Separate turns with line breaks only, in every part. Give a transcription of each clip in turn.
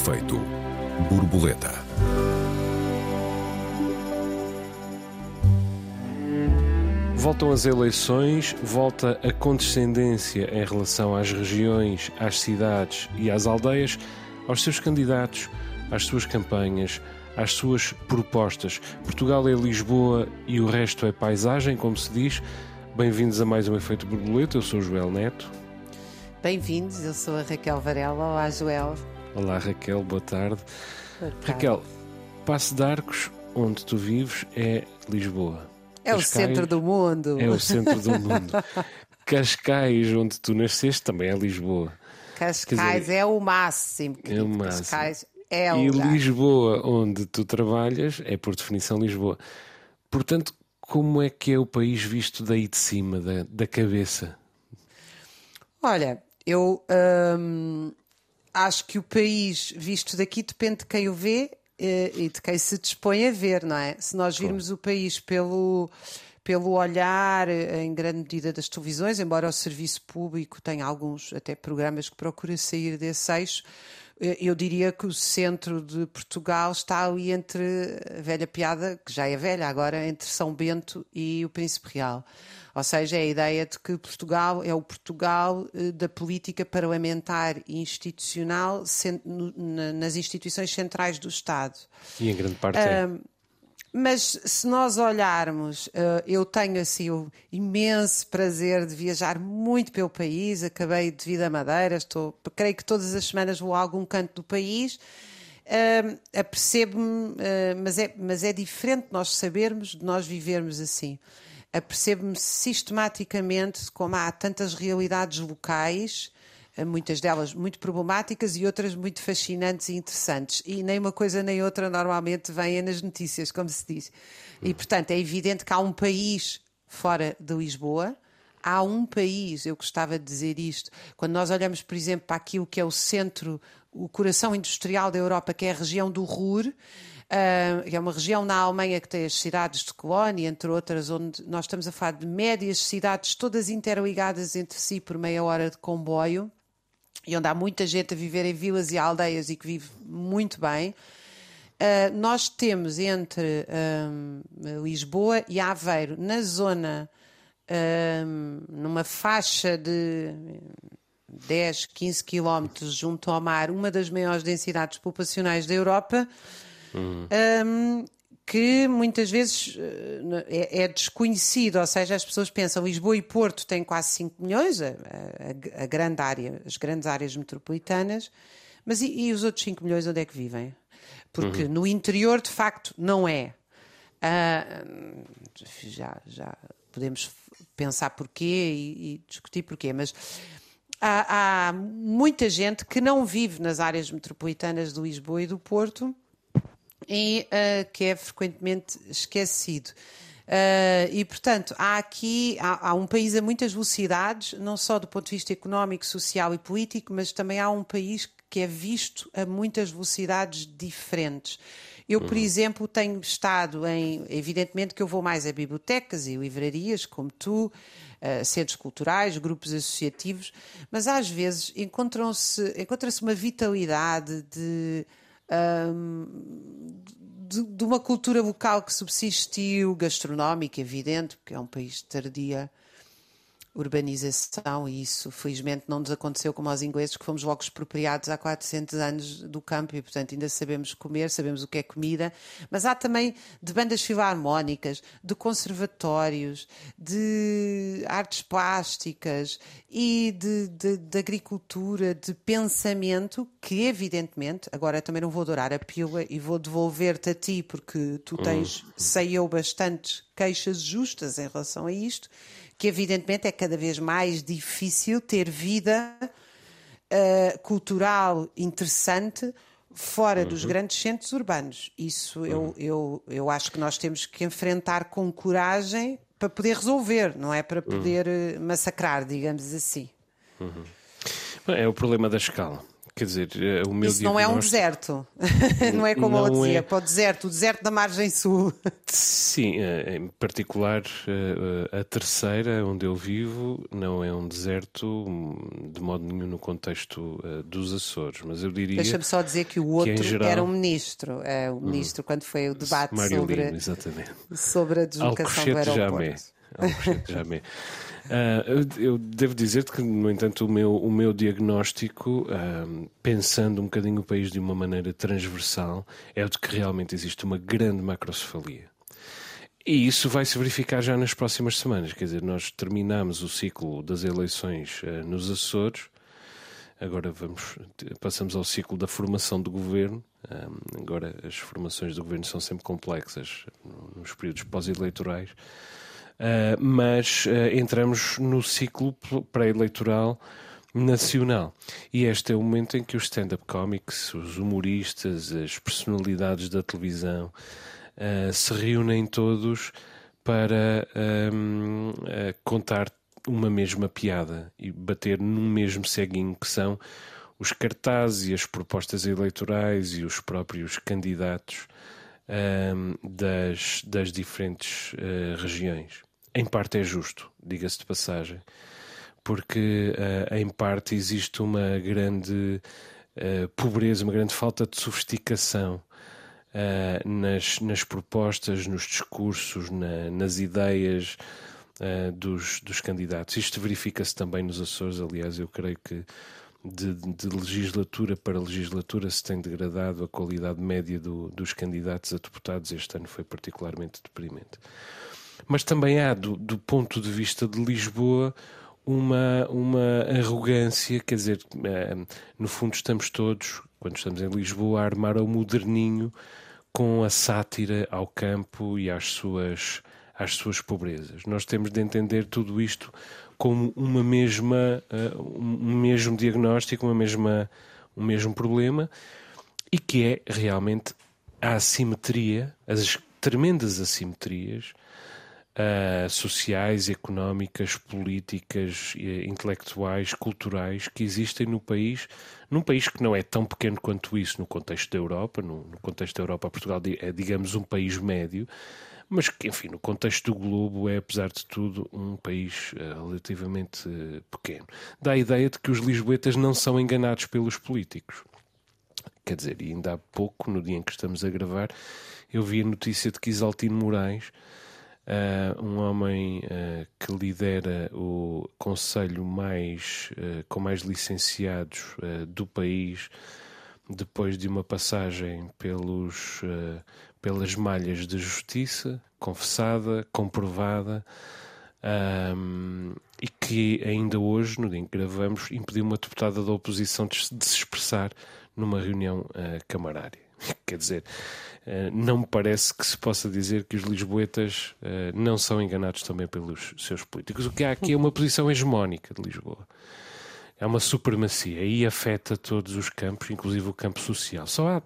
efeito borboleta.
Voltam as eleições, volta a condescendência em relação às regiões, às cidades e às aldeias, aos seus candidatos, às suas campanhas, às suas propostas. Portugal é Lisboa e o resto é paisagem, como se diz. Bem-vindos a mais um Efeito Borboleta. Eu sou o Joel Neto.
Bem-vindos, eu sou a Raquel Varela. Olá, Joel.
Olá, Raquel, boa tarde. boa tarde. Raquel, Passo de Arcos, onde tu vives, é Lisboa.
É Cascais, o centro do mundo.
É o centro do mundo. Cascais, onde tu nasceste, também é Lisboa.
Cascais dizer, é o máximo.
É o máximo.
Cascais é o
E
lugar.
Lisboa, onde tu trabalhas, é por definição Lisboa. Portanto, como é que é o país visto daí de cima, da, da cabeça?
Olha, eu hum, acho que o país visto daqui depende de quem o vê eh, e de quem se dispõe a ver, não é? Se nós virmos claro. o país pelo, pelo olhar, eh, em grande medida, das televisões, embora o serviço público tenha alguns até programas que procura sair desse eixo, eh, eu diria que o centro de Portugal está ali entre a velha piada, que já é velha agora, entre São Bento e o Príncipe Real. Ou seja, é a ideia de que Portugal é o Portugal da política parlamentar e institucional nas instituições centrais do Estado.
E em grande parte é.
Mas se nós olharmos, eu tenho assim o imenso prazer de viajar muito pelo país, acabei de vir da Madeira, estou, creio que todas as semanas vou a algum canto do país. Uh, apercebo-me, uh, mas, é, mas é diferente nós sabermos de nós vivermos assim apercebo-me sistematicamente como há tantas realidades locais, eh, muitas delas muito problemáticas e outras muito fascinantes e interessantes. E nem uma coisa nem outra normalmente vêm nas notícias, como se diz. E, portanto, é evidente que há um país fora de Lisboa. Há um país, eu gostava de dizer isto, quando nós olhamos, por exemplo, para aquilo que é o centro, o coração industrial da Europa, que é a região do Ruhr, Uh, é uma região na Alemanha que tem as cidades de Colónia, entre outras, onde nós estamos a falar de médias cidades, todas interligadas entre si por meia hora de comboio, e onde há muita gente a viver em vilas e aldeias e que vive muito bem. Uh, nós temos entre um, Lisboa e Aveiro, na zona, um, numa faixa de 10, 15 quilómetros junto ao mar, uma das maiores densidades populacionais da Europa uhum. um, que muitas vezes é, é, desconhecido, ou seja, as pessoas pensam Lisboa e Porto têm quase 5 milhões, a, a, a, grande área, as grandes áreas metropolitanas, mas e, e, os outros 5 milhões onde é que vivem? Porque uhum. no interior, de facto, não é. Uh, já, já podemos pensar porquê e, e discutir porquê, mas há, há, muita gente que não vive nas áreas metropolitanas de Lisboa e do Porto e uh, que é frequentemente esquecido. Uh, e, portanto, há aqui há, há, um país a muitas velocidades, não só do ponto de vista económico, social e político, mas também há um país que é visto a muitas velocidades diferentes. Eu, por uhum. exemplo, tenho estado em. Evidentemente que eu vou mais a bibliotecas e livrarias, como tu, uh, centros culturais, grupos associativos, mas às vezes encontram-se, encontra-se uma vitalidade de um, de, de, uma cultura vocal que subsistiu, gastronómica, evidente, porque é um país tardia urbanização e isso felizmente não nos aconteceu como aos ingleses que fomos logo expropriados há 400 anos do campo e portanto ainda sabemos comer, sabemos o que é comida, mas há também de bandas filarmónicas, de conservatórios, de artes plásticas e de, de, de agricultura, de pensamento que evidentemente, agora também não vou adorar a pílula e vou devolver-te a ti porque tu tens, hum. sei eu, bastantes queixas justas em relação a isto que evidentemente é cada vez mais difícil ter vida uh, cultural interessante fora uhum. dos grandes centros urbanos. Isso uhum. eu, eu, eu acho que nós temos que enfrentar com coragem para poder resolver, não é para poder uhum. massacrar, digamos assim.
É o problema da escala quer dizer, eh, o meu
Isso não é um deserto, não é como eu dizia, é... para o deserto, o deserto da margem sul.
Sim, eh, em particular a terceira, onde eu vivo, não é um deserto hum, de modo nenhum no contexto dos Açores, mas eu diria.
Deixa-me só dizer que o outro que geral... era um ministro, é, o hum. ministro, hum. quando foi o debate sobre,
exatamente.
sobre a deslocação do aeroporto.
Jamais. Uh, eu devo dizer-te que, no entanto, o meu, o meu diagnóstico, uh, pensando um bocadinho o país de uma maneira transversal, é o de que realmente existe uma grande macrocefalia. E isso vai se verificar já nas próximas semanas. Quer dizer, nós terminamos o ciclo das eleições uh, nos Açores, agora vamos, passamos ao ciclo da formação do governo. agora as formações do governo são sempre complexas nos períodos pós-eleitorais. Uh, mas uh, entramos no ciclo pré-eleitoral nacional. E este é o momento em que os stand-up comics, os humoristas, as personalidades da televisão uh, se reúnem todos para um, contar uma mesma piada e bater num mesmo ceguinho que são os cartazes e as propostas eleitorais e os próprios candidatos um, das, das diferentes regiões em parte é justo, diga-se de passagem, porque uh, em parte existe uma grande uh, pobreza, uma grande falta de sofisticação uh, nas, nas propostas, nos discursos, na, nas ideias dos, dos candidatos. Isto verifica-se também nos Açores, aliás, eu creio que de, de, legislatura para legislatura se tem degradado a qualidade média do, dos candidatos a deputados. Este ano foi particularmente deprimente. Mas também há, do, do ponto de vista de Lisboa, uma, uma arrogância, quer dizer, eh, no fundo estamos todos, quando estamos em Lisboa, a armar o moderninho com a sátira ao campo e às suas, às suas pobrezas. Nós temos de entender tudo isto como uma mesma, eh, um mesmo diagnóstico, uma mesma, um mesmo problema, e que é realmente a assimetria, as tremendas assimetrias uh, sociais, económicas, políticas, uh, intelectuais, culturais que existem no país, num país que não é tão pequeno quanto isso no contexto da Europa, no, no contexto da Europa, Portugal é, digamos, um país médio, mas que, enfim, no contexto do globo é, apesar de tudo, um país uh, relativamente uh, pequeno. Dá a ideia de que os lisboetas não são enganados pelos políticos. Quer dizer, ainda há pouco, no dia em que estamos a gravar, eu vi a notícia de que Isaltino Moraes uh, um homem uh, que lidera o conselho mais, uh, com mais licenciados do país, depois de uma passagem pelos, pelas malhas de justiça, confessada, comprovada, um, e que ainda hoje, no dia em que gravamos, impediu uma deputada da oposição de se expressar numa reunião camarária. Quer dizer, eh, não me parece que se possa dizer que os lisboetas eh, não são enganados também pelos seus políticos. O que há aqui é uma posição hegemónica de Lisboa. É uma supremacia e afeta todos os campos, inclusive o campo social. Só há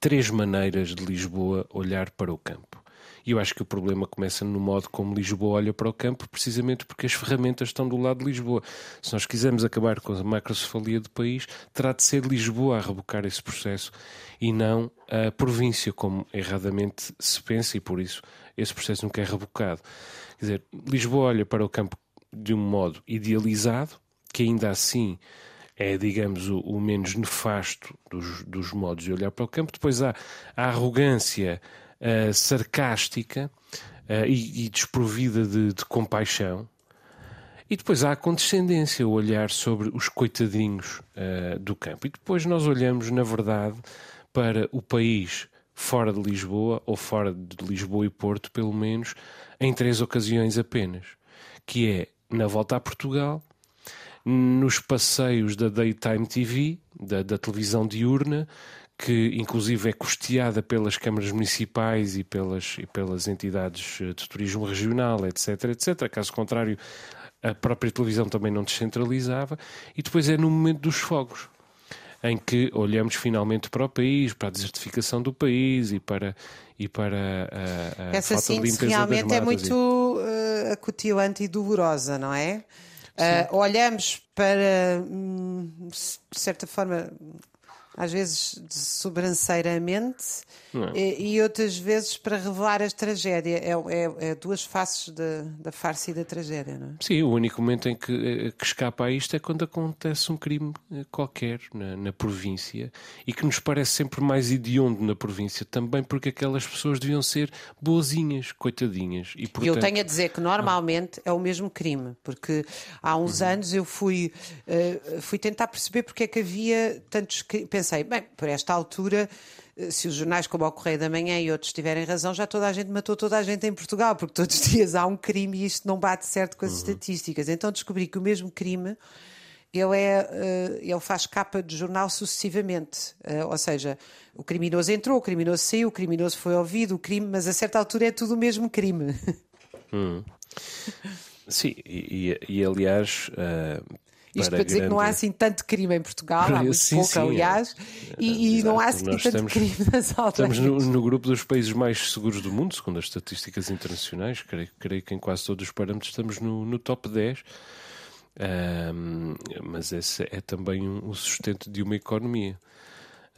três maneiras de Lisboa olhar para o campo. E eu acho que o problema começa no modo como Lisboa olha para o campo, precisamente porque as ferramentas estão do lado de Lisboa. Se nós quisermos acabar com a macrocefalia do país, terá de ser Lisboa a rebocar esse processo e não a província, como erradamente se pensa, e por isso esse processo nunca é rebocado. Quer dizer, Lisboa olha para o campo de um modo idealizado, que ainda assim é, digamos, o, o menos nefasto dos, dos, modos de olhar para o campo. Depois há a arrogância uh, sarcástica uh, e, e, desprovida de, de, compaixão. E depois há a condescendência, o olhar sobre os coitadinhos uh, do campo. E depois nós olhamos, na verdade, para o país fora de Lisboa, ou fora de Lisboa e Porto, pelo menos, em três ocasiões apenas. Que é na volta a Portugal, nos passeios da Daytime TV, da, da televisão diurna, que inclusive é custeada pelas câmaras municipais e pelas, e pelas entidades eh, de turismo regional, etc, etc. Caso contrário, a própria televisão também não descentralizava. E depois é no momento dos fogos, em que olhamos finalmente para o país, para a desertificação do país e para, e para a, a
Essa
falta de limpeza
realmente
é
muito uh, acutilante e dolorosa, não é? Uh, olhamos para hum, de certa forma, às vezes sobranceiramente
É?
e, e outras vezes para revelar a tragédia. É, é, é duas faces da, da farsa e da tragédia, não é?
Sim, o único momento em que, eh, que escapa a isto é quando acontece um crime eh, qualquer na, na província e que nos parece sempre mais hediondo na província, também porque aquelas pessoas deviam ser boazinhas, coitadinhas. E, portanto,
eu tenho a dizer que normalmente é o mesmo crime, porque há uns anos eu fui, eh, fui tentar perceber porque é que havia tantos. cri- Pensei, bem, por esta altura, eh, se os jornais como o Correio da Manhã e outros tiverem razão, já toda a gente matou toda a gente em Portugal, porque todos os dias há um crime e isto não bate certo com as estatísticas. Então descobri que o mesmo crime. Ele, é, eh, ele faz capa de jornal sucessivamente. Eh, ou seja, o criminoso entrou, o criminoso saiu, o criminoso foi ouvido, o crime, mas a certa altura é tudo o mesmo crime.
Sim, e, e- e, aliás. eh,
Isto
para
para dizer que não há
grande-
assim tanto crime em Portugal, há muito
Sim,
pouco,
sim, é.
aliás, e, e não há assim
nós
tanto
estamos-
crime nas
Estamos
aldeias.
no, no grupo dos países mais seguros do mundo, segundo as estatísticas internacionais. Creio, creio que em quase todos os parâmetros estamos no, no top 10. Ahm, mas esse é também um, um sustento de uma economia.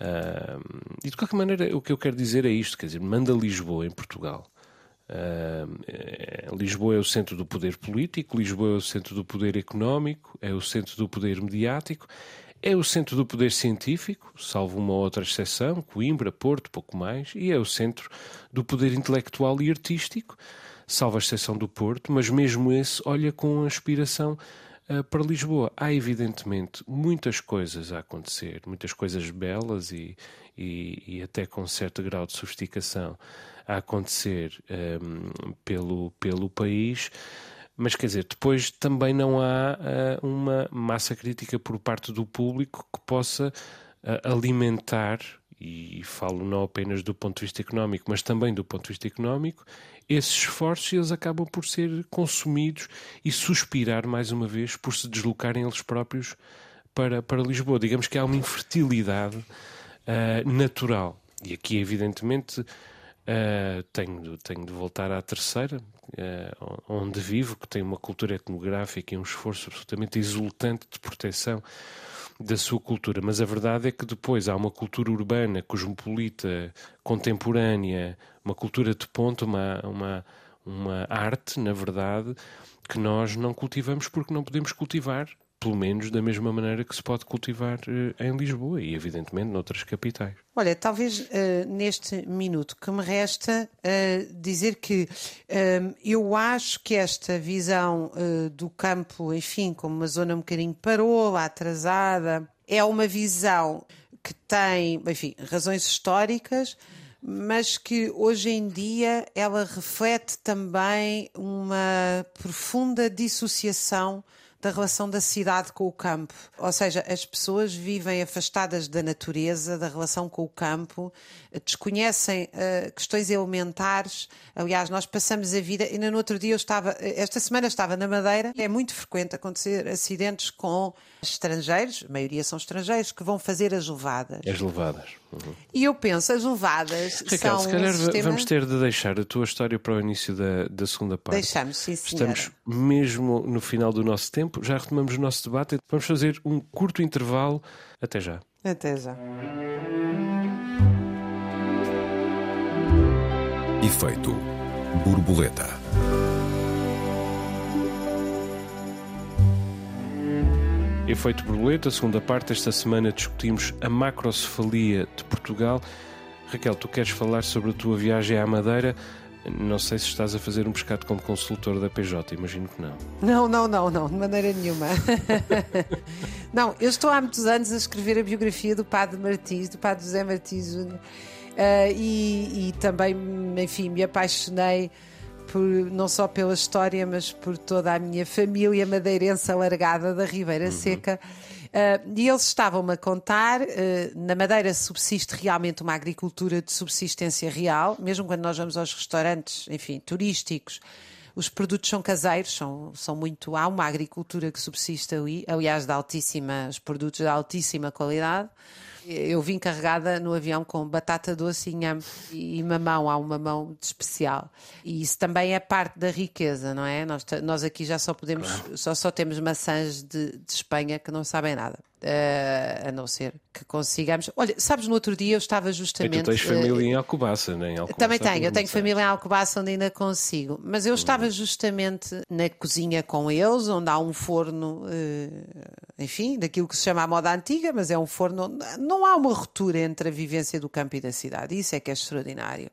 Ahm, e de qualquer maneira, o que eu quero dizer é isto: quer dizer, manda Lisboa em Portugal. É- Lisboa é o centro do poder político, Lisboa é o centro do poder económico, é o centro do poder mediático, é o centro do poder científico, salvo uma outra exceção, Coimbra, Porto, pouco mais, e é o centro do poder intelectual e artístico, salvo a exceção do Porto, mas mesmo esse olha com aspiração ah, para Lisboa. Há, evidentemente, muitas coisas a acontecer, muitas coisas belas e, e, e até com certo grau de sofisticação a acontecer ahm, pelo, pelo país. Mas quer dizer, depois também não há ah, uma massa crítica por parte do público que possa ah, alimentar, e falo não apenas do ponto de vista económico, mas também do ponto de vista económico, esses esforços eles acabam por ser consumidos e suspirar mais uma vez por se deslocarem eles próprios para, para Lisboa. Digamos que há uma infertilidade ah, natural. E aqui, evidentemente, ah, tenho, tenho de voltar à terceira, ah, onde vivo, que tem uma cultura etnográfica e um esforço absolutamente exultante de proteção da sua cultura. Mas a verdade é que depois há uma cultura urbana, cosmopolita, contemporânea, uma cultura de ponta, uma, uma, uma arte, na verdade, que nós não cultivamos porque não podemos cultivar, pelo menos da mesma maneira que se pode cultivar eh, em Lisboa e, evidentemente, noutras capitais.
Olha, talvez eh, neste minuto que me resta eh, dizer que eh, eu acho que esta visão eh, do campo, enfim, como uma zona um bocadinho parola, atrasada, é uma visão que tem, enfim, razões históricas, mas que hoje em dia ela reflete também uma profunda dissociação da relação da cidade com o campo. Ou seja, as pessoas vivem afastadas da natureza, da relação com o campo, desconhecem uh, questões elementares. Aliás, nós passamos a vida. Ainda no outro dia eu estava, esta semana estava na Madeira. É muito frequente acontecer acidentes com estrangeiros, a maioria são estrangeiros, que vão fazer as levadas.
As levadas. Uhum.
E eu penso, as levadas
Raquel,
são.
se calhar
um sistema...
vamos ter de deixar a tua história para o início da, da segunda parte.
Deixamos, sim, senhora.
Estamos mesmo no final do nosso tempo, já retomamos o nosso debate. Vamos fazer um curto intervalo. Até já.
Até já.
Efeito borboleta.
Efeito borboleta, segunda parte. Esta semana discutimos a macrocefalia de Portugal. Raquel, tu queres falar sobre a tua viagem à Madeira? Não sei se estás a fazer um pescado como consultor da PJ, imagino que não.
Não, não, não, não, de maneira nenhuma. não, eu estou há muitos anos a escrever a biografia do Padre Martins, do Padre José Martins uh, e, e também, enfim, me apaixonei por, não só pela história, mas por toda a minha família madeirense alargada da Ribeira uhum. Seca. Uh, e eles estavam-me a contar, uh, na Madeira subsiste realmente uma agricultura de subsistência real, mesmo quando nós vamos aos restaurantes, enfim, turísticos, os produtos são caseiros, são, são muito. Há uma agricultura que subsiste ali, aliás, de altíssima, os produtos de altíssima qualidade. Eu vim carregada no avião com batata doce, inhame e mamão, há um mamão de especial. E isso também é parte da riqueza, não é? Nós, nós aqui já só podemos, só, só temos maçãs de, de Espanha que não sabem nada. Uh, a não ser que consigamos. Olha, sabes, no outro dia eu estava justamente. E
tu tens família em Alcobaça, nem em Alcobaça.
Também tenho, eu tenho família em Alcobaça onde ainda consigo. Mas eu estava uhum. justamente na cozinha com eles, onde há um forno, uh, enfim, daquilo que se chama a moda antiga, mas é um forno. Não há uma ruptura entre a vivência do campo e da cidade. Isso é que é extraordinário.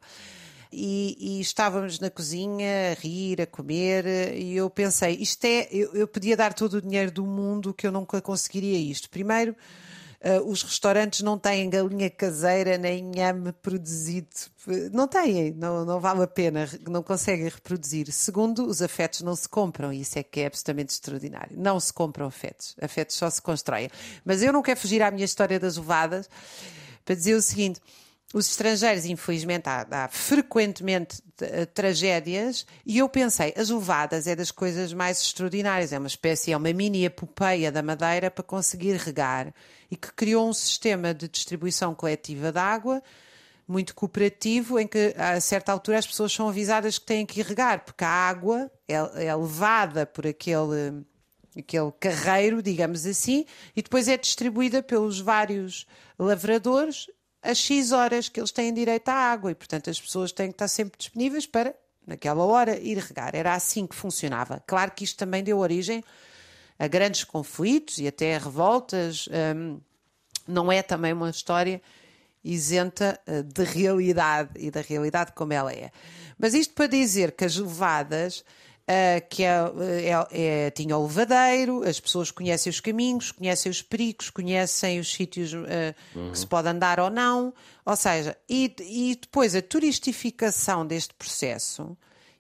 E, e, estávamos na cozinha a rir, a comer, e eu pensei: isto é, eu, eu podia dar todo o dinheiro do mundo que eu nunca conseguiria isto. Primeiro, Uh, os restaurantes não têm galinha caseira nem nhame produzido. Não têm, não, não vale a pena, não conseguem reproduzir. Segundo, os afetos não se compram, e isso é que é absolutamente extraordinário. Não se compram afetos, afetos só se constroem. Mas eu não quero fugir à minha história das ovadas para dizer o seguinte os estrangeiros, infelizmente, há, há frequentemente uh, tragédias, e eu pensei, as levadas é das coisas mais extraordinárias, é uma espécie, é uma mini epopeia da Madeira para conseguir regar, e que criou um sistema de distribuição coletiva de água muito cooperativo, em que a certa altura as pessoas são avisadas que têm que regar, porque a água é, é levada por aquele aquele carreiro, digamos assim, e depois é distribuída pelos vários lavradores as X horas que eles têm direito à água e, portanto, as pessoas têm que estar sempre disponíveis para, naquela hora, ir regar. Era assim que funcionava. Claro que isto também deu origem a grandes conflitos e até a revoltas. Um, não é também uma história isenta uh, de realidade e da realidade como ela é. Mas isto para dizer que as levadas Uh, que é, é, é, tinha o levadeiro, as pessoas conhecem os caminhos, conhecem os perigos, conhecem os sítios uh, uhum. que se pode andar ou não. Ou seja, e, e depois a turistificação deste processo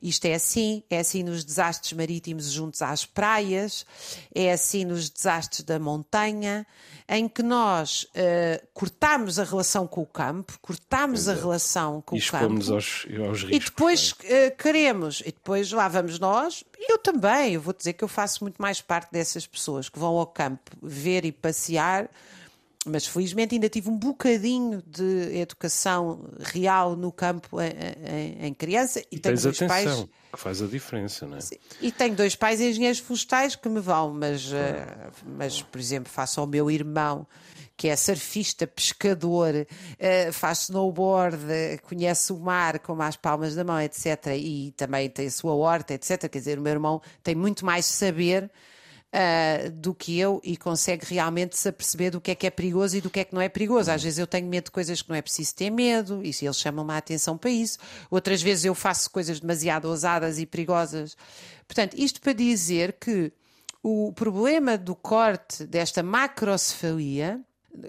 isto é assim, é assim nos desastres marítimos juntos às praias, é assim nos desastres da montanha, em que nós uh, cortamos a relação com o campo, cortamos a relação com
e
o campo.
Aos, aos riscos,
e depois uh, queremos, e depois lá vamos nós, eu também, eu vou dizer que eu faço muito mais parte dessas pessoas que vão ao campo ver e passear mas felizmente ainda tive um bocadinho de educação real no campo em, em, em criança
e, e tenho dois atenção, pais que faz a diferença, não é?
E tenho dois pais engenheiros florestais que me vão, mas, uh, mas por exemplo, faço ao meu irmão que é surfista, pescador, uh, faz snowboard, uh, conhece o mar como as palmas da mão, etc. E também tem a sua horta, etc. Quer dizer, o meu irmão tem muito mais saber uh, do que eu e consegue realmente se aperceber do que é que é perigoso e do que é que não é perigoso. Às vezes eu tenho medo de coisas que não é preciso ter medo, e eles chamam-me a atenção para isso. Outras vezes eu faço coisas demasiado ousadas e perigosas. Portanto, isto para dizer que o problema do corte desta macrocefalia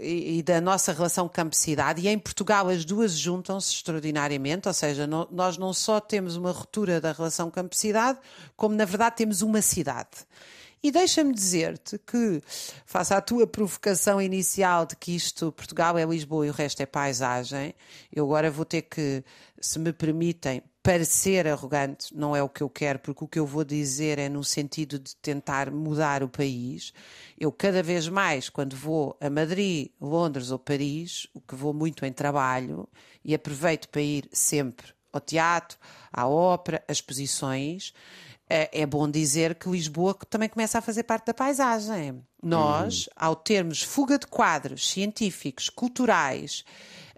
e, da nossa relação campo-cidade, e em Portugal as duas juntam-se extraordinariamente, ou seja, nós não só temos uma ruptura da relação campo-cidade, como na verdade temos uma cidade. E deixa-me dizer-te que, face à tua provocação inicial de que isto, Portugal é Lisboa e o resto é paisagem, eu agora vou ter que, se me permitem, parecer arrogante, não é o que eu quero, porque o que eu vou dizer é no sentido de tentar mudar o país. Eu, cada vez mais, quando vou a Madrid, Londres ou Paris, o que vou muito em trabalho, e aproveito para ir sempre ao teatro, à ópera, às exposições é, é bom dizer que Lisboa também começa a fazer parte da paisagem. Nós, uhum. ao termos fuga de quadros científicos, culturais,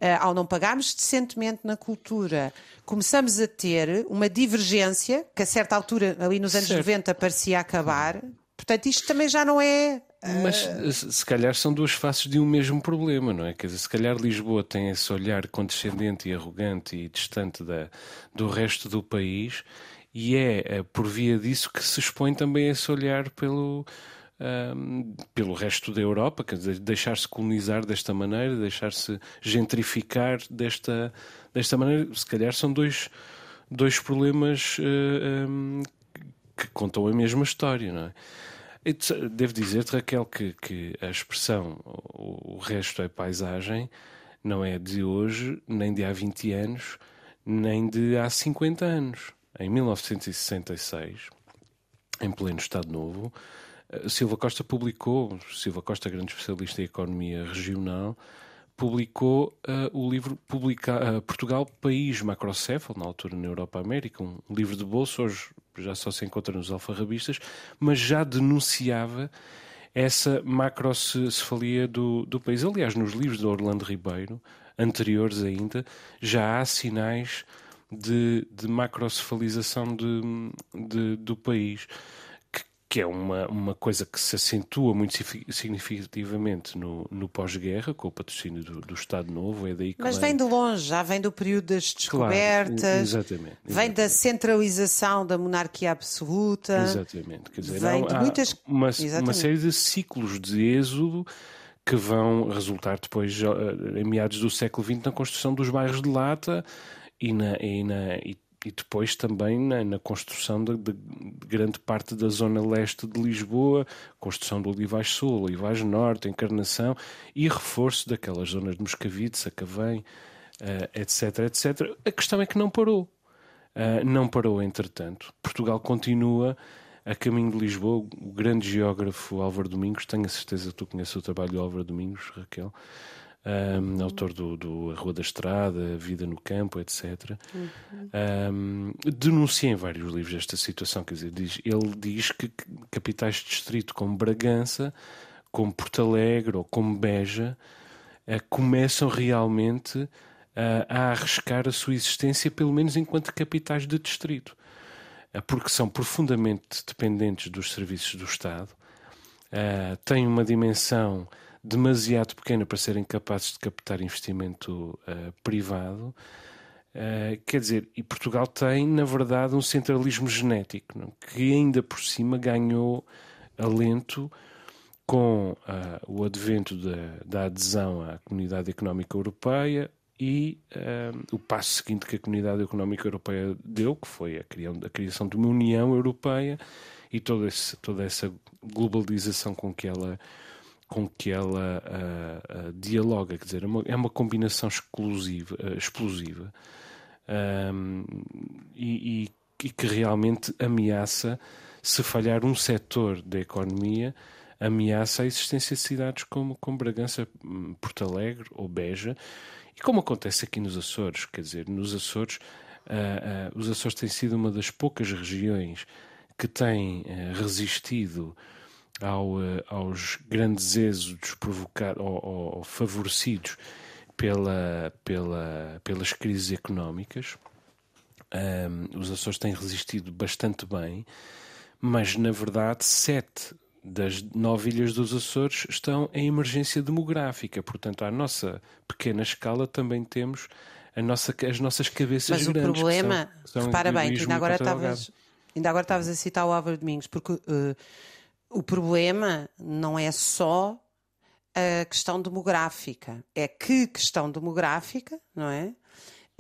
Uh, ao não pagarmos decentemente na cultura, começamos a ter uma divergência que a certa altura, ali nos anos certo. 90, parecia acabar. Portanto, isto também já não é.
Uh... Mas se calhar são duas faces de um mesmo problema, não é? Quer dizer, se calhar Lisboa tem esse olhar condescendente e arrogante e distante da, do resto do país e é, é por via disso que se expõe também esse olhar pelo, um, pelo resto da Europa, quer dizer, deixar-se colonizar desta maneira, deixar-se gentrificar desta, desta maneira. Se calhar são dois, dois problemas uh, um, que contam a mesma história, não é? Devo dizer-te, Raquel, que, que a expressão o resto é paisagem não é de hoje, nem de há 20 anos, nem de há 50 anos em 1966, em pleno Estado Novo, eh, Silva Costa publicou, Silva Costa, grande especialista em economia regional, publicou uh, o livro publica, uh, Portugal, País Macrocéfalo, na altura na Europa América, um livro de bolso, hoje já só se encontra nos alfarrabistas, mas já denunciava essa macrocefalia do, do país. Aliás, nos livros de Orlando Ribeiro, anteriores ainda, já há sinais de, de macrocefalização de, de, do país que é uma, uma coisa que se acentua muito significativamente no, no pós-guerra, com o patrocínio do, do, Estado Novo, é daí que
Mas vem de longe, já vem do período das descobertas, claro, exatamente, exatamente. vem da centralização da monarquia absoluta.
Exatamente, quer dizer, vem de muitas... uma, uma série de ciclos de êxodo que vão resultar depois, em meados do século XX, na construção dos bairros de lata e, na, e, na, e e depois também na, na construção de, de, grande parte da zona leste de Lisboa, construção do Olivais Sul, Olivais Norte, Encarnação e reforço daquelas zonas de Moscavide, Sacavém, uh, etc, etc. A questão é que não parou. Uh, não parou, entretanto. Portugal continua a caminho de Lisboa. O grande geógrafo Álvaro Domingos, tenho a certeza que tu conheces o trabalho de Álvaro Domingos, Raquel, um, autor do, do A Rua da Estrada, Vida no Campo, etc. Uhum. Um, denuncia em vários livros esta situação, quer dizer, diz, ele diz que capitais de distrito como Bragança, como Porto Alegre ou como Beja uh, começam realmente uh, a arriscar a sua existência, pelo menos enquanto capitais de distrito, uh, porque são profundamente dependentes dos serviços do Estado, têm uma dimensão demasiado pequena para serem capazes de captar investimento uh, privado. Uh, quer dizer, e Portugal tem, na verdade, um centralismo genético não? que ainda por cima ganhou alento com uh, o advento da, da, adesão à Comunidade Económica Europeia e o passo seguinte que a Comunidade Económica Europeia deu, que foi a, criação, a criação de uma União Europeia e toda, esse, toda essa globalização com que ela com que ela uh, uh, dialoga, quer dizer, é uma, é uma combinação exclusiva, uh, explosiva um, e, e, e, que realmente ameaça, se falhar um setor da economia, ameaça a existência de cidades como, como Bragança, hum, Porto Alegre ou Beja, e como acontece aqui nos Açores, quer dizer, nos Açores, os Açores têm sido uma das poucas regiões que têm resistido ao, eh, aos grandes êxodos provocados ou, ou, favorecidos pela, pela, pelas crises económicas. Um, os Açores têm resistido bastante bem, mas na verdade sete das nove ilhas dos Açores estão em emergência demográfica. Portanto, à nossa pequena escala também temos a nossa, as nossas cabeças
mas
grandes.
Mas o problema, são, são repara bem, que ainda agora, estavas, ainda agora estavas a citar o Álvaro Domingos, porque uh, o problema não é só a questão demográfica, é que questão demográfica, não é?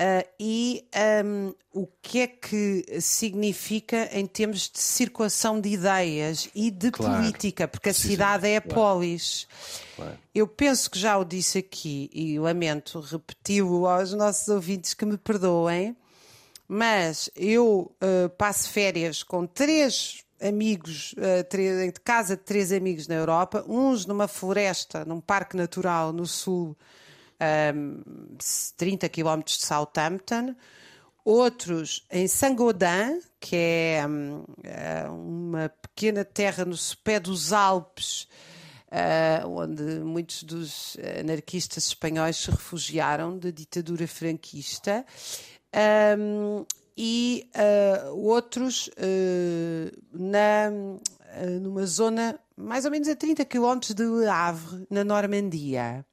Uh, e um, o que é que significa em termos de circulação de ideias e de claro. política, porque a cidade é a claro. polis. Claro. Eu penso que já o disse aqui e lamento repeti-lo aos nossos ouvintes que me perdoem, mas eu uh, passo férias com três amigos, de casa de três amigos na Europa, uns numa floresta, num parque natural no sul, um, 30 km de Southampton, outros em Saint-Gaudin, que é um, é uma pequena terra no pé dos Alpes, uh, onde muitos dos anarquistas espanhóis se refugiaram da ditadura franquista. Um, e uh, outros uh, na, uh, numa zona mais ou menos a 30 km de Le Havre, na Normandia.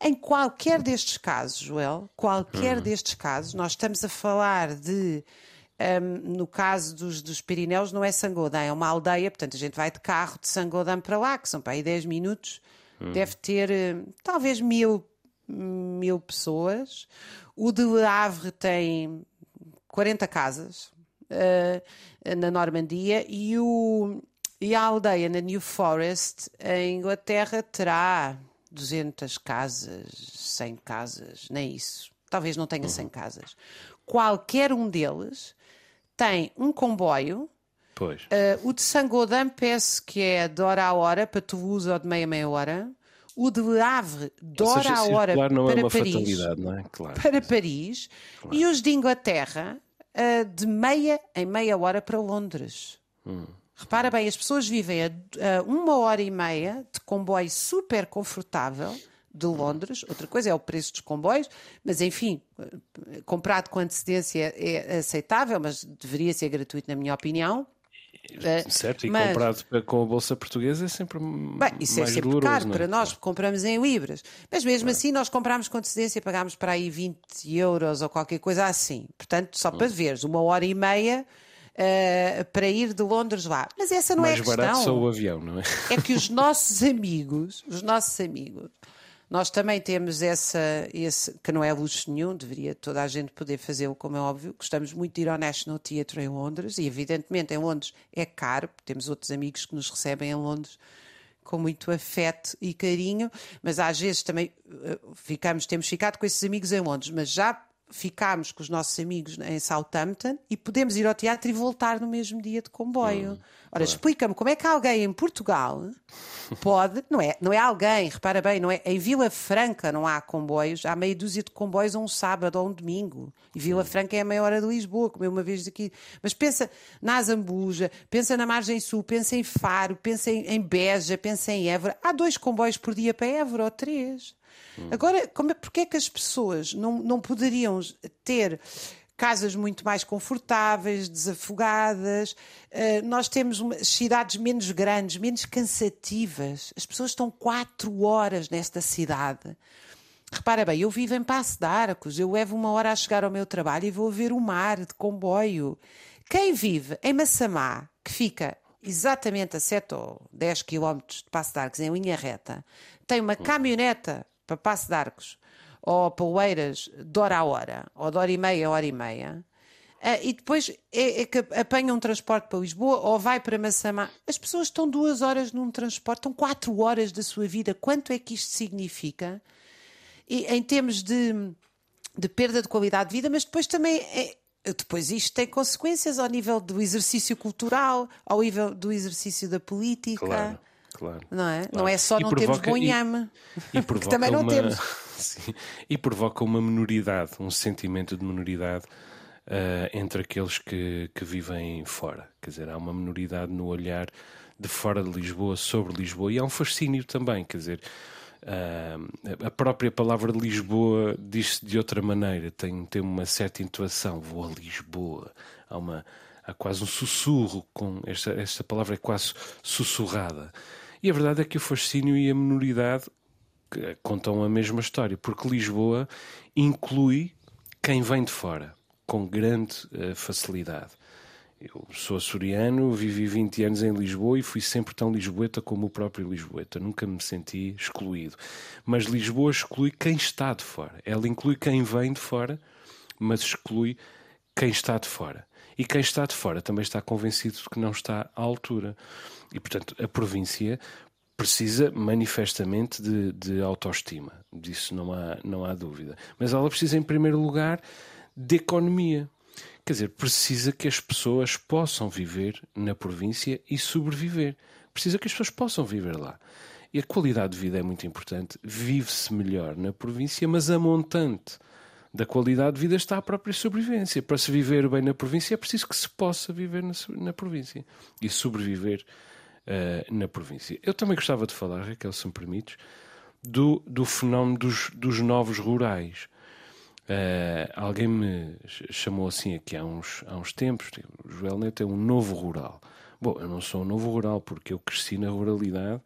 Em qualquer destes casos, Joel, qualquer uhum. destes casos, nós estamos a falar de. Um, no caso dos, dos Pirineus, não é Sangodã, é uma aldeia, portanto a gente vai de carro de Sangodã para lá, que são para aí 10 minutos, uhum. deve ter talvez mil, mil pessoas. O de Le Havre tem 40 casas uh, na Normandia e, o, e a aldeia na New Forest, em Inglaterra, terá 200 casas, 100 casas, nem isso. Talvez não tenha 100 uhum. casas. Qualquer um deles tem um comboio.
Pois.
Uh, o de Sangodam peço que é de hora a hora, para Toulouse ou de meia meia hora. O de Havre, de hora a hora é para
é
Paris.
É? Claro.
Para Paris. Claro. E os de Inglaterra, uh, de meia em meia hora para Londres. Hum. Repara bem, as pessoas vivem a, a uma hora e meia de comboio super confortável de Londres. Outra coisa é o preço dos comboios, mas enfim, comprado com antecedência é aceitável, mas deveria ser gratuito, na minha opinião.
Certo, e mas, comprado com a Bolsa Portuguesa é sempre bem, isso é
mais
é sempre
caro
é?
para nós, compramos em libras. Mas mesmo claro. assim, nós compramos com antecedência, pagámos para aí 20 euros ou qualquer coisa assim. Portanto, só para hum. veres, uma hora e meia uh, para ir de Londres lá. Mas essa não
mais
é a questão.
Mais barato só o avião, não é?
É que os nossos amigos, os nossos amigos, nós também temos essa, esse, que não é luxo nenhum, deveria toda a gente poder fazê-lo, como é óbvio. Gostamos muito de ir ao National Theatre em Londres, e evidentemente em Londres é caro, temos outros amigos que nos recebem em Londres com muito afeto e carinho, mas às vezes também eh, ficamos, temos ficado com esses amigos em Londres, mas já ficámos com os nossos amigos em Southampton e podemos ir ao teatro e voltar no mesmo dia de comboio. Hum, Ora, explica-me como é que alguém em Portugal pode, não é, não é alguém, repara bem, não é, em Vila Franca não há comboios, há meia dúzia de comboios a um sábado ou um domingo. E Vila hum. Franca é a meia hora de Lisboa, como eu uma vez aqui. Mas pensa na Azambuja, pensa na Margem Sul, pensa em Faro, pensa em, em Beja, pensa em Évora. Há dois comboios por dia para Évora ou três. Hum. Agora, como, porque é que as pessoas não, não poderiam ter casas muito mais confortáveis, desafogadas. Uh, nós temos cidades menos grandes, menos cansativas. As pessoas estão quatro horas nesta cidade. Repara bem, eu vivo em Passo de Arcos, eu levo uma hora a chegar ao meu trabalho e vou ver o mar de comboio. Quem vive em Massamá, que fica exatamente a 7 ou 10 quilómetros de Passo de Arcos, em linha reta, tem uma caminhoneta para Passo de Arcos ou Poeiras de hora a hora, ou de hora e meia a hora e meia, e depois é, é, que apanha um transporte para Lisboa ou vai para Massamá. As pessoas estão duas horas num transporte, estão quatro horas da sua vida. Quanto é que isto significa? E, em termos de, de perda de qualidade de vida, mas depois também é, depois isto tem consequências ao nível do exercício cultural, ao nível do exercício da política.
Claro. Claro.
Não é?
Claro.
Não é só
e
não termos bom inhame, que também não
uma,
temos.
Sim, e provoca uma minoridade, um sentimento de minoridade uh, entre aqueles que, que vivem fora. Quer dizer, há uma minoridade no olhar de fora de Lisboa sobre Lisboa e há um fascínio também, quer dizer. Uh, a própria palavra Lisboa diz-se de outra maneira, tem, tem uma certa intuação. Vou a Lisboa. Há uma, há quase um sussurro com esta, esta palavra é quase sussurrada. E a verdade é que o fascínio e a minoridade contam a mesma história, porque Lisboa inclui quem vem de fora, com grande uh, facilidade. Eu sou açoriano, vivi 20 anos em Lisboa e fui sempre tão lisboeta como o próprio lisboeta. Nunca me senti excluído. Mas Lisboa exclui quem está de fora. Ela inclui quem vem de fora, mas exclui quem está de fora. E quem está de fora também está convencido de que não está à altura. E, portanto, a província precisa manifestamente de, de autoestima. Disso não há, não há dúvida. Mas ela precisa, em primeiro lugar, de economia. Quer dizer, precisa que as pessoas possam viver na província e sobreviver. Precisa que as pessoas possam viver lá. E a qualidade de vida é muito importante. Vive-se melhor na província, mas a montante da qualidade de vida está a própria sobrevivência. Para se viver bem na província é preciso que se possa viver na, na província e sobreviver uh, na província. Eu também gostava de falar, Raquel, se me permites, do, do fenómeno dos, dos novos rurais. Uh, alguém me chamou assim aqui há uns, há uns tempos, o Joel Neto é um novo rural. Bom, eu não sou um novo rural porque eu cresci na ruralidade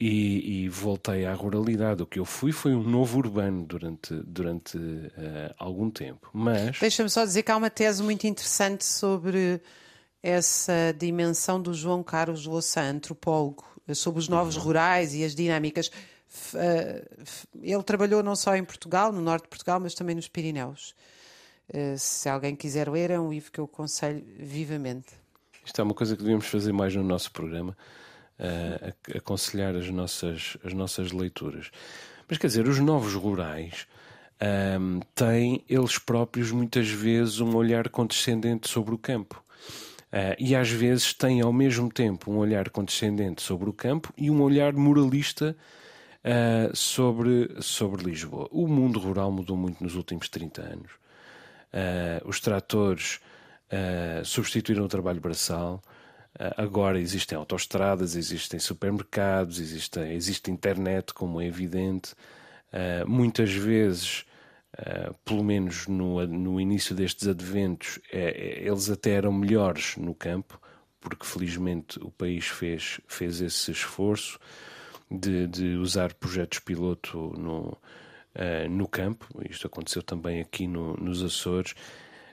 e, e, voltei à ruralidade. O que eu fui foi um novo urbano durante, durante uh, algum tempo. Mas.
Deixa-me só dizer que há uma tese muito interessante sobre essa dimensão do João Carlos Louçã, antropólogo, sobre os novos uhum. rurais e as dinâmicas. Eh, ele trabalhou não só em Portugal, no norte de Portugal, mas também nos Pirineus. Eh, se alguém quiser ler, é um livro que eu aconselho vivamente.
Isto é uma coisa que devíamos fazer mais no nosso programa uh, aconselhar as nossas, as nossas leituras. Mas quer dizer, os novos rurais um, têm eles próprios muitas vezes um olhar condescendente sobre o campo. Uh, e às vezes têm ao mesmo tempo um olhar condescendente sobre o campo e um olhar moralista uh, sobre, sobre Lisboa. O mundo rural mudou muito nos últimos 30 anos. Uh, os tratores substituíram o trabalho braçal, agora existem autoestradas, existem supermercados, existe, existe internet, como é evidente. muitas vezes Uh, pelo menos no, no início destes adventos, é, é, eles até eram melhores no campo, porque felizmente o país fez, fez esse esforço de, de usar projetos piloto no, uh, no campo. Isto aconteceu também aqui no, nos Açores.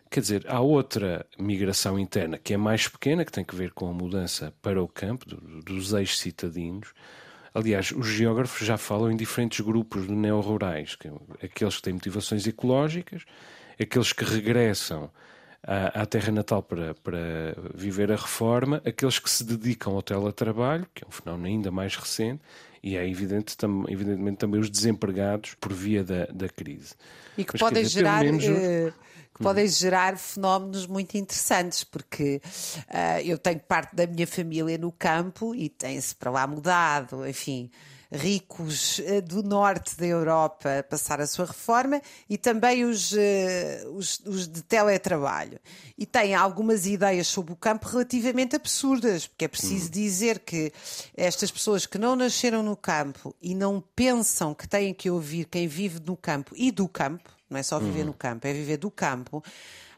Quer dizer, há outra migração interna que é mais pequena, que tem que ver com a mudança para o campo do, dos ex-citadinos Aliás, os geógrafos já falam em diferentes grupos de neo-rurais, aqueles que têm motivações ecológicas, aqueles que regressam à, à terra natal para, para viver a reforma, aqueles que se dedicam ao teletrabalho, que é um fenómeno ainda mais recente, e é evidente, tam, evidentemente também os desempregados por via da, da crise.
E que Mas, podem dizer, gerar. Menos... Uh que podem gerar fenómenos muito interessantes, porque uh, eu tenho parte da minha família no campo e tem-se para lá mudado, enfim ricos uh, do norte da Europa a passar a sua reforma e também os, uh, os, os, de teletrabalho. E têm algumas ideias sobre o campo relativamente absurdas, porque é preciso hum. dizer que estas pessoas que não nasceram no campo e não pensam que têm que ouvir quem vive no campo e do campo, não é só viver uhum. no campo, é viver do campo.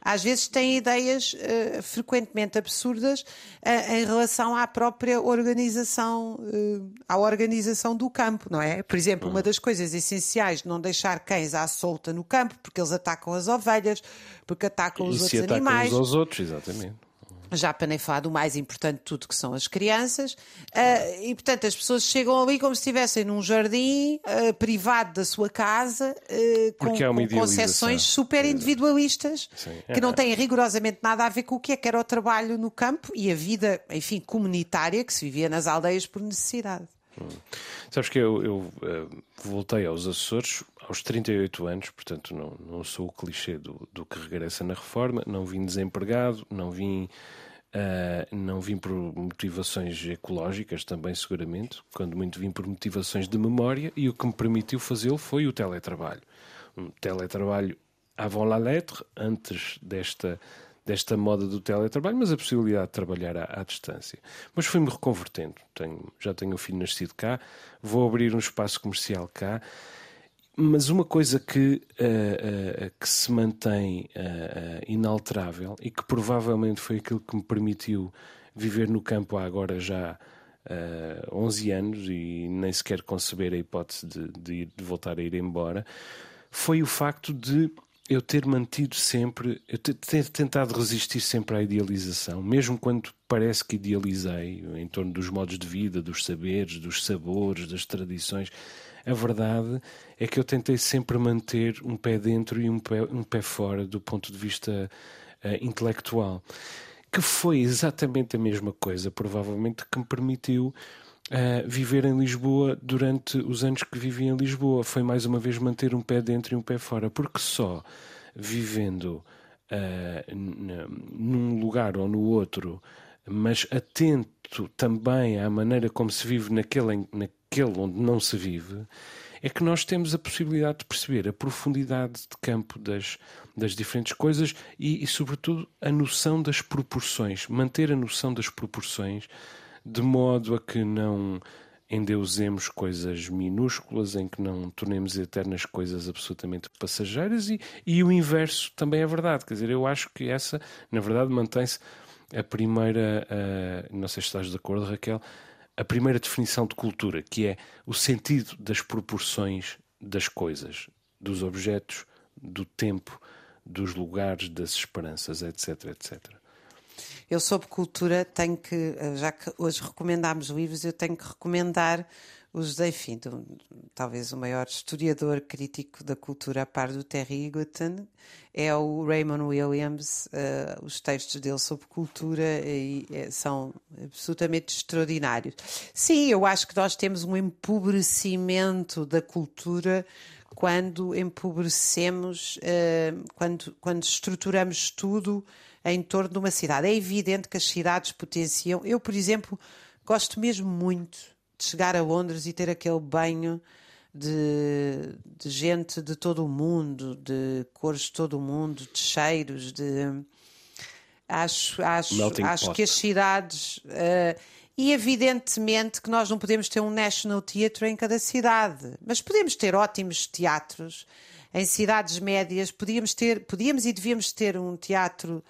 Às vezes têm ideias uh, frequentemente absurdas uh, em relação à própria organização, uh, à organização do campo, não é? Por exemplo, uma das coisas essenciais de não deixar cães à solta no campo, porque eles atacam as ovelhas, porque atacam
e
os
outros
atacam animais.
Uns aos outros, exatamente
já para nem falar do mais importante de tudo, que são as crianças, uh, e portanto as pessoas chegam ali como se estivessem num jardim uh, privado da sua casa, uh, com, com concepções super individualistas, Sim. que não têm rigorosamente nada a ver com o que é que era o trabalho no campo e a vida, enfim, comunitária que se vivia nas aldeias por necessidade. Hum.
Sabes que eu, eu voltei aos Açores aos 38 anos, portanto não, não sou o clichê do, do que regressa na reforma, não vim desempregado, não vim Uh, não vim por motivações ecológicas também, seguramente, quando muito vim por motivações de memória, e o que me permitiu fazê-lo foi o teletrabalho. Um teletrabalho avant la lettre, antes desta, desta moda do teletrabalho, mas a possibilidade de trabalhar à, à distância. Mas fui-me reconvertendo. Tenho, já tenho um filho nascido cá, vou abrir um espaço comercial cá. Mas uma coisa que, uh, uh, que se mantém uh, inalterável e que provavelmente foi aquilo que me permitiu viver no campo há agora já uh, 11 anos e nem sequer conceber a hipótese de, de, de voltar a ir embora, foi o facto de eu ter mantido sempre, eu ter, tentado resistir sempre à idealização, mesmo quando parece que idealizei em torno dos modos de vida, dos saberes, dos sabores, das tradições a verdade é que eu tentei sempre manter um pé dentro e um pé, um pé fora do ponto de vista uh, intelectual. Que foi exatamente a mesma coisa, provavelmente, que me permitiu Uh, viver em Lisboa durante os anos que vivi em Lisboa. Foi mais uma vez manter um pé dentro e um pé fora, porque só vivendo uh, num lugar ou no outro, mas atento também à maneira como se vive naquele, naquele onde não se vive, é que nós temos a possibilidade de perceber a profundidade de campo das, das diferentes coisas e, e, sobretudo, a noção das proporções, manter a noção das proporções de modo a que não endeusemos coisas minúsculas, em que não tornemos eternas coisas absolutamente passageiras e, e o inverso também é verdade. Quer dizer, eu acho que essa, na verdade, mantém-se a primeira, uh, não sei se estás de acordo, Raquel, a primeira definição de cultura, que é o sentido das proporções das coisas, dos objetos, do tempo, dos lugares, das esperanças, etc, etc.
Eu sobre cultura tenho que, já que hoje recomendámos livros, eu tenho que recomendar o José Finto, talvez o maior historiador crítico da cultura a par do Terry Egerton, é o Raymond Williams. Uh, os textos dele sobre cultura e, é, são absolutamente extraordinários. Sim, eu acho que nós temos um empobrecimento da cultura quando empobrecemos, uh, quando, quando estruturamos tudo em torno de uma cidade. É evidente que as cidades potenciam. Eu, por exemplo, gosto mesmo muito de chegar a Londres e ter aquele banho de, de, gente de todo o mundo, de cores de todo o mundo, de cheiros, de. Acho, acho, acho que as cidades. Uh, e evidentemente que nós não podemos ter um National Theatre em cada cidade, mas podemos ter ótimos teatros em cidades médias, podíamos ter, podíamos e devíamos ter um teatro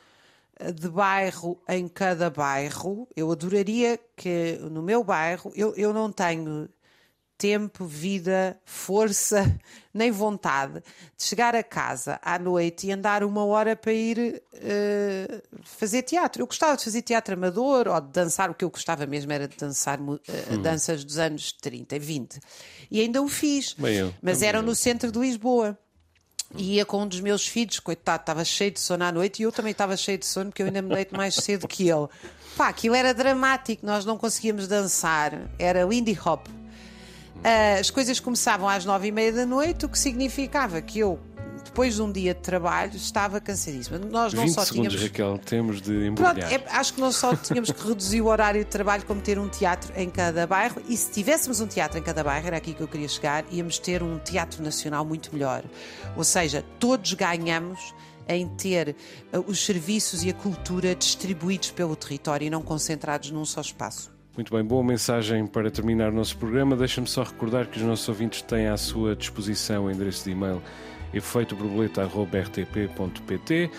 de bairro em cada bairro. Eu adoraria que no meu bairro, eu, eu não tenho tempo, vida, força, nem vontade de chegar a casa à noite e andar uma hora para ir uh, fazer teatro. Eu gostava de fazer teatro amador ou de dançar, o que eu gostava mesmo era de dançar uh, danças dos anos 30 e 20. E ainda o fiz,
eu,
mas eram no centro de Lisboa. E ia com um dos meus filhos, coitado, estava cheio de sono à noite e eu também estava cheio de sono porque eu ainda me deito mais cedo que ele. Pá, aquilo era dramático, nós não conseguíamos dançar, era Lindy Hop. Uh, as coisas começavam às nove e meia da noite, o que significava que eu, depois de um dia de trabalho, estava cansadíssima.
Nós não 20 só segundos, tínhamos. Raquel, temos de embrulhar. Pronto,
é, acho que não só tínhamos que reduzir o horário de trabalho, como ter um teatro em cada bairro. E se tivéssemos um teatro em cada bairro, era aqui que eu queria chegar, íamos ter um teatro nacional muito melhor. Ou seja, todos ganhamos em ter uh, os serviços e a cultura distribuídos pelo território e não concentrados num só espaço.
Muito bem, boa mensagem para terminar o nosso programa. Deixa-me só recordar que os nossos ouvintes têm à sua disposição o endereço de e-mail efeitoborboleta.rtp.pt.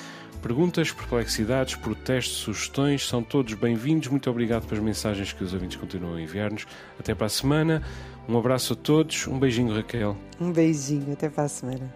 Perguntas, perplexidades, protestos, sugestões são todos bem-vindos. Muito obrigado pelas mensagens que os ouvintes continuam a enviar-nos. Até para a semana. Um abraço a todos. Um beijinho, Raquel.
Um beijinho. Até para a semana.